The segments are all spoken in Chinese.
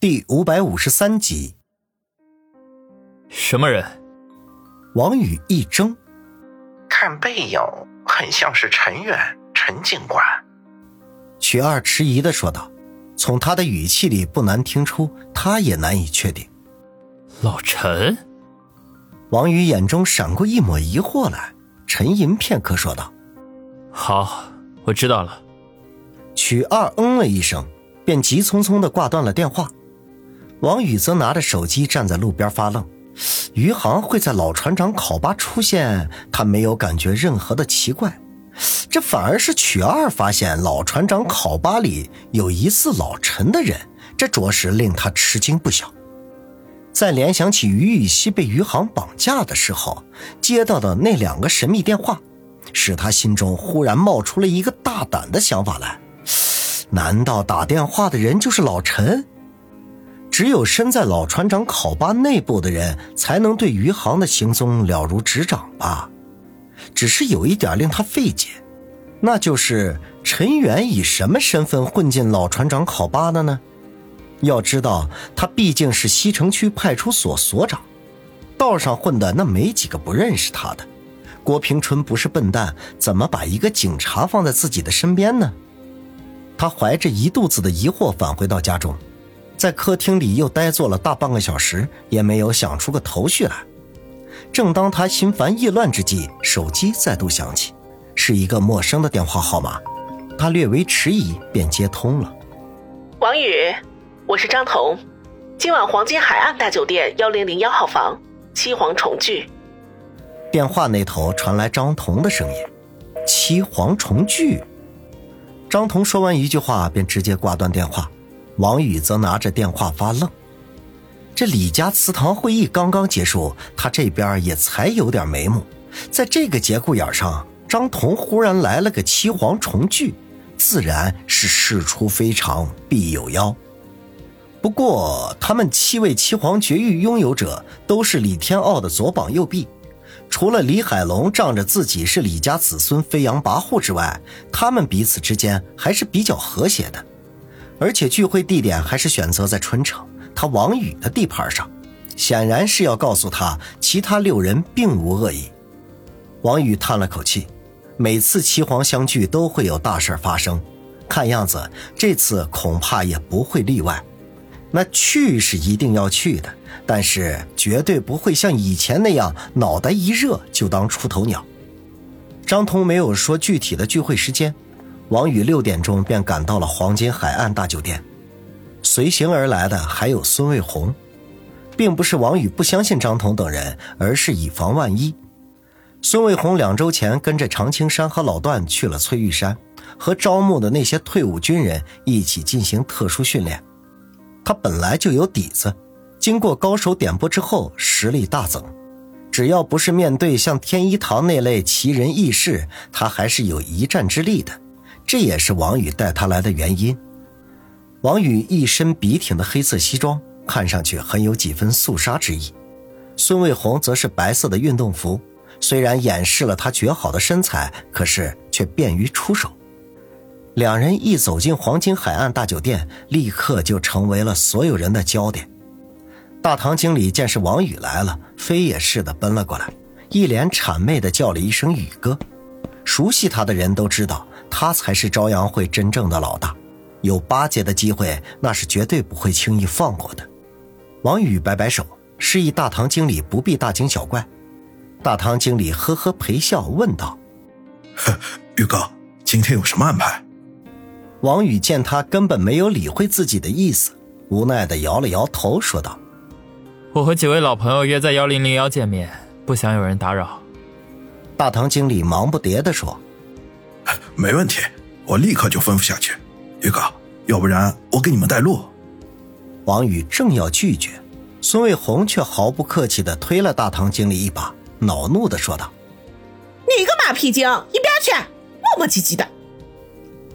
第五百五十三集，什么人？王宇一怔，看背影很像是陈远陈警官。曲二迟疑的说道，从他的语气里不难听出，他也难以确定。老陈？王宇眼中闪过一抹疑惑来，沉吟片刻说道：“好，我知道了。”曲二嗯了一声，便急匆匆的挂断了电话。王宇则拿着手机站在路边发愣，余杭会在老船长考巴出现，他没有感觉任何的奇怪，这反而是曲二发现老船长考巴里有疑似老陈的人，这着实令他吃惊不小。再联想起于雨溪被余杭绑架的时候接到的那两个神秘电话，使他心中忽然冒出了一个大胆的想法来：难道打电话的人就是老陈？只有身在老船长考巴内部的人，才能对余杭的行踪了如指掌吧。只是有一点令他费解，那就是陈远以什么身份混进老船长考巴的呢？要知道，他毕竟是西城区派出所所长，道上混的那没几个不认识他的。郭平春不是笨蛋，怎么把一个警察放在自己的身边呢？他怀着一肚子的疑惑返回到家中。在客厅里又呆坐了大半个小时，也没有想出个头绪来。正当他心烦意乱之际，手机再度响起，是一个陌生的电话号码。他略微迟疑，便接通了。王宇，我是张彤，今晚黄金海岸大酒店幺零零幺号房，七皇重聚。电话那头传来张彤的声音：“七皇重聚。”张彤说完一句话，便直接挂断电话。王宇则拿着电话发愣，这李家祠堂会议刚刚结束，他这边也才有点眉目。在这个节骨眼上，张彤忽然来了个七皇重聚，自然是事出非常必有妖。不过，他们七位七皇绝育拥有者都是李天傲的左膀右臂，除了李海龙仗着自己是李家子孙飞扬跋扈之外，他们彼此之间还是比较和谐的。而且聚会地点还是选择在春城，他王宇的地盘上，显然是要告诉他其他六人并无恶意。王宇叹了口气，每次七皇相聚都会有大事发生，看样子这次恐怕也不会例外。那去是一定要去的，但是绝对不会像以前那样脑袋一热就当出头鸟。张通没有说具体的聚会时间。王宇六点钟便赶到了黄金海岸大酒店，随行而来的还有孙卫红，并不是王宇不相信张彤等人，而是以防万一。孙卫红两周前跟着常青山和老段去了翠玉山，和招募的那些退伍军人一起进行特殊训练。他本来就有底子，经过高手点拨之后，实力大增。只要不是面对像天一堂那类奇人异事，他还是有一战之力的。这也是王宇带他来的原因。王宇一身笔挺的黑色西装，看上去很有几分肃杀之意。孙卫红则是白色的运动服，虽然掩饰了他绝好的身材，可是却便于出手。两人一走进黄金海岸大酒店，立刻就成为了所有人的焦点。大堂经理见是王宇来了，飞也似的奔了过来，一脸谄媚的叫了一声“宇哥”。熟悉他的人都知道。他才是朝阳会真正的老大，有巴结的机会，那是绝对不会轻易放过的。王宇摆摆手，示意大堂经理不必大惊小怪。大堂经理呵呵陪笑，问道：“宇哥，今天有什么安排？”王宇见他根本没有理会自己的意思，无奈的摇了摇头，说道：“我和几位老朋友约在幺零零幺见面，不想有人打扰。”大堂经理忙不迭地说。没问题，我立刻就吩咐下去。宇哥，要不然我给你们带路。王宇正要拒绝，孙卫红却毫不客气地推了大堂经理一把，恼怒地说道：“你个马屁精，一边去！磨磨唧唧的。”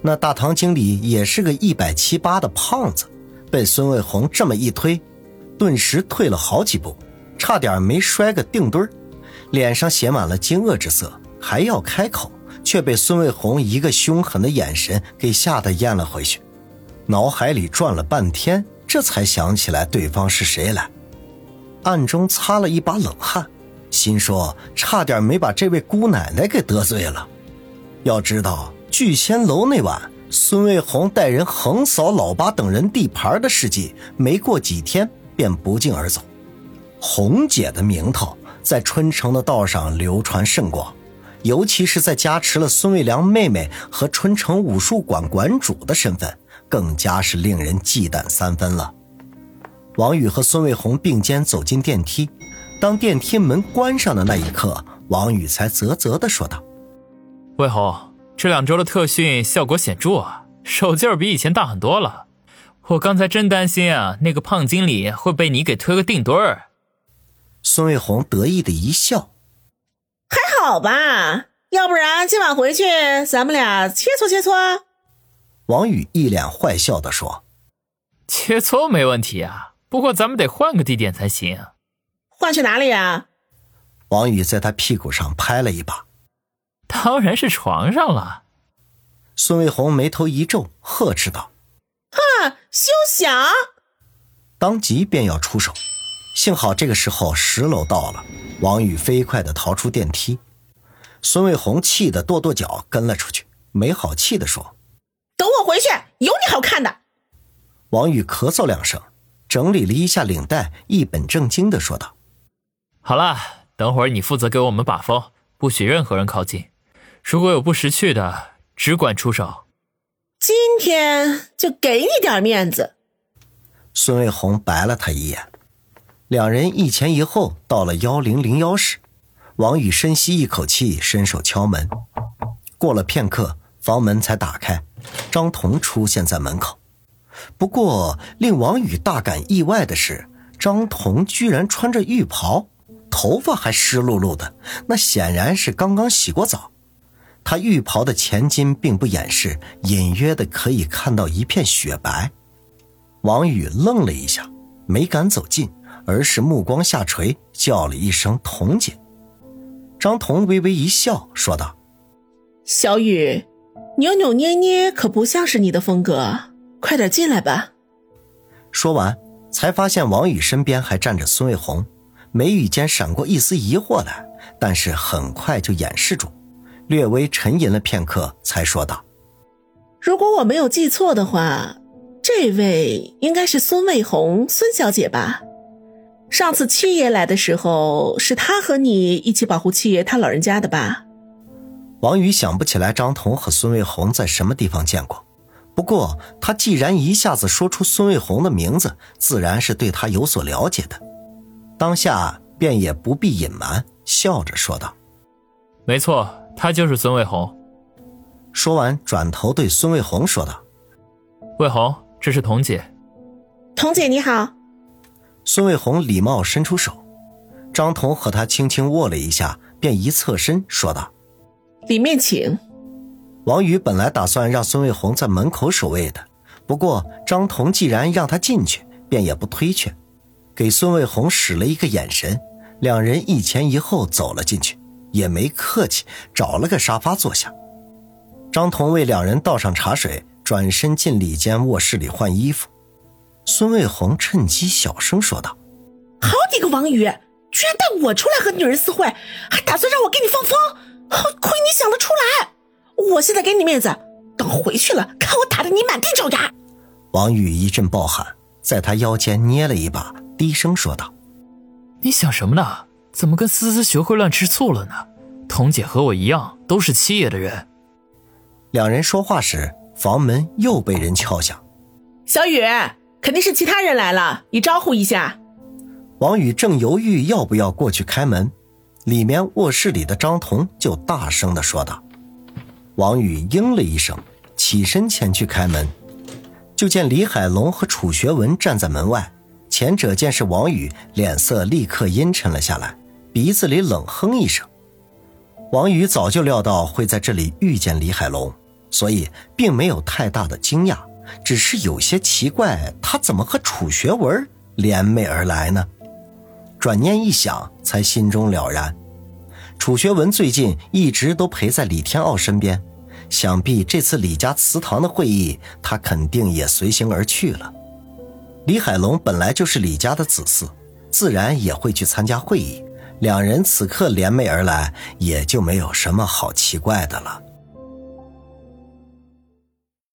那大堂经理也是个一百七八的胖子，被孙卫红这么一推，顿时退了好几步，差点没摔个腚墩儿，脸上写满了惊愕之色，还要开口。却被孙卫红一个凶狠的眼神给吓得咽了回去，脑海里转了半天，这才想起来对方是谁来，暗中擦了一把冷汗，心说差点没把这位姑奶奶给得罪了。要知道聚仙楼那晚，孙卫红带人横扫老八等人地盘的事迹，没过几天便不胫而走。红姐的名头在春城的道上流传甚广，尤其是在加持了孙卫良妹妹和春城武术馆馆主的身份，更加是令人忌惮三分了。王宇和孙卫红并肩走进电梯，当电梯门关上的那一刻，王宇才啧啧地说道。卫红，这两周的特训效果显著啊，手劲儿比以前大很多了。我刚才真担心啊，那个胖经理会被你给推个腚墩儿。孙卫红得意的一笑，还好吧？要不然今晚回去咱们俩切磋切磋。王宇一脸坏笑的说：“切磋没问题啊，不过咱们得换个地点才行。换去哪里啊？”王宇在他屁股上拍了一把。当然是床上了。孙卫红眉头一皱，呵斥道：“哼，休想！”当即便要出手，幸好这个时候十楼到了，王宇飞快的逃出电梯。孙卫红气得跺跺脚，跟了出去，没好气的说：“等我回去，有你好看的！”王宇咳嗽两声，整理了一下领带，一本正经的说道：“好了，等会儿你负责给我们把风，不许任何人靠近。”如果有不识趣的，只管出手。今天就给你点面子。孙卫红白了他一眼，两人一前一后到了幺零零幺室。王宇深吸一口气，伸手敲门。过了片刻，房门才打开，张彤出现在门口。不过令王宇大感意外的是，张彤居然穿着浴袍，头发还湿漉漉的，那显然是刚刚洗过澡。他浴袍的前襟并不掩饰，隐约的可以看到一片雪白。王宇愣了一下，没敢走近，而是目光下垂，叫了一声“童姐”。张彤微微一笑，说道：“小雨，扭扭捏捏可不像是你的风格，快点进来吧。”说完，才发现王宇身边还站着孙卫红，眉宇间闪过一丝疑惑来，但是很快就掩饰住。略微沉吟了片刻，才说道：“如果我没有记错的话，这位应该是孙卫红孙小姐吧？上次七爷来的时候，是他和你一起保护七爷他老人家的吧？”王宇想不起来张彤和孙卫红在什么地方见过，不过他既然一下子说出孙卫红的名字，自然是对他有所了解的，当下便也不必隐瞒，笑着说道：“没错。”他就是孙卫红。说完，转头对孙卫红说道：“卫红，这是童姐。”童姐你好。孙卫红礼貌伸出手，张彤和他轻轻握了一下，便一侧身说道：“里面请。”王宇本来打算让孙卫红在门口守卫的，不过张彤既然让他进去，便也不推却，给孙卫红使了一个眼神，两人一前一后走了进去。也没客气，找了个沙发坐下。张彤为两人倒上茶水，转身进里间卧室里换衣服。孙卫红趁机小声说道：“好你个王宇，居然带我出来和女人私会，还打算让我给你放风，亏你想得出来！我现在给你面子，等回去了，看我打得你满地找牙！”王宇一阵暴喊，在他腰间捏了一把，低声说道：“你想什么呢？”怎么跟思思学会乱吃醋了呢？彤姐和我一样，都是七爷的人。两人说话时，房门又被人敲响。小雨，肯定是其他人来了，你招呼一下。王宇正犹豫要不要过去开门，里面卧室里的张彤就大声的说道。王宇应了一声，起身前去开门，就见李海龙和楚学文站在门外。前者见是王宇，脸色立刻阴沉了下来，鼻子里冷哼一声。王宇早就料到会在这里遇见李海龙，所以并没有太大的惊讶，只是有些奇怪，他怎么和楚学文联袂而来呢？转念一想，才心中了然。楚学文最近一直都陪在李天傲身边，想必这次李家祠堂的会议，他肯定也随行而去了。李海龙本来就是李家的子嗣，自然也会去参加会议。两人此刻联袂而来，也就没有什么好奇怪的了。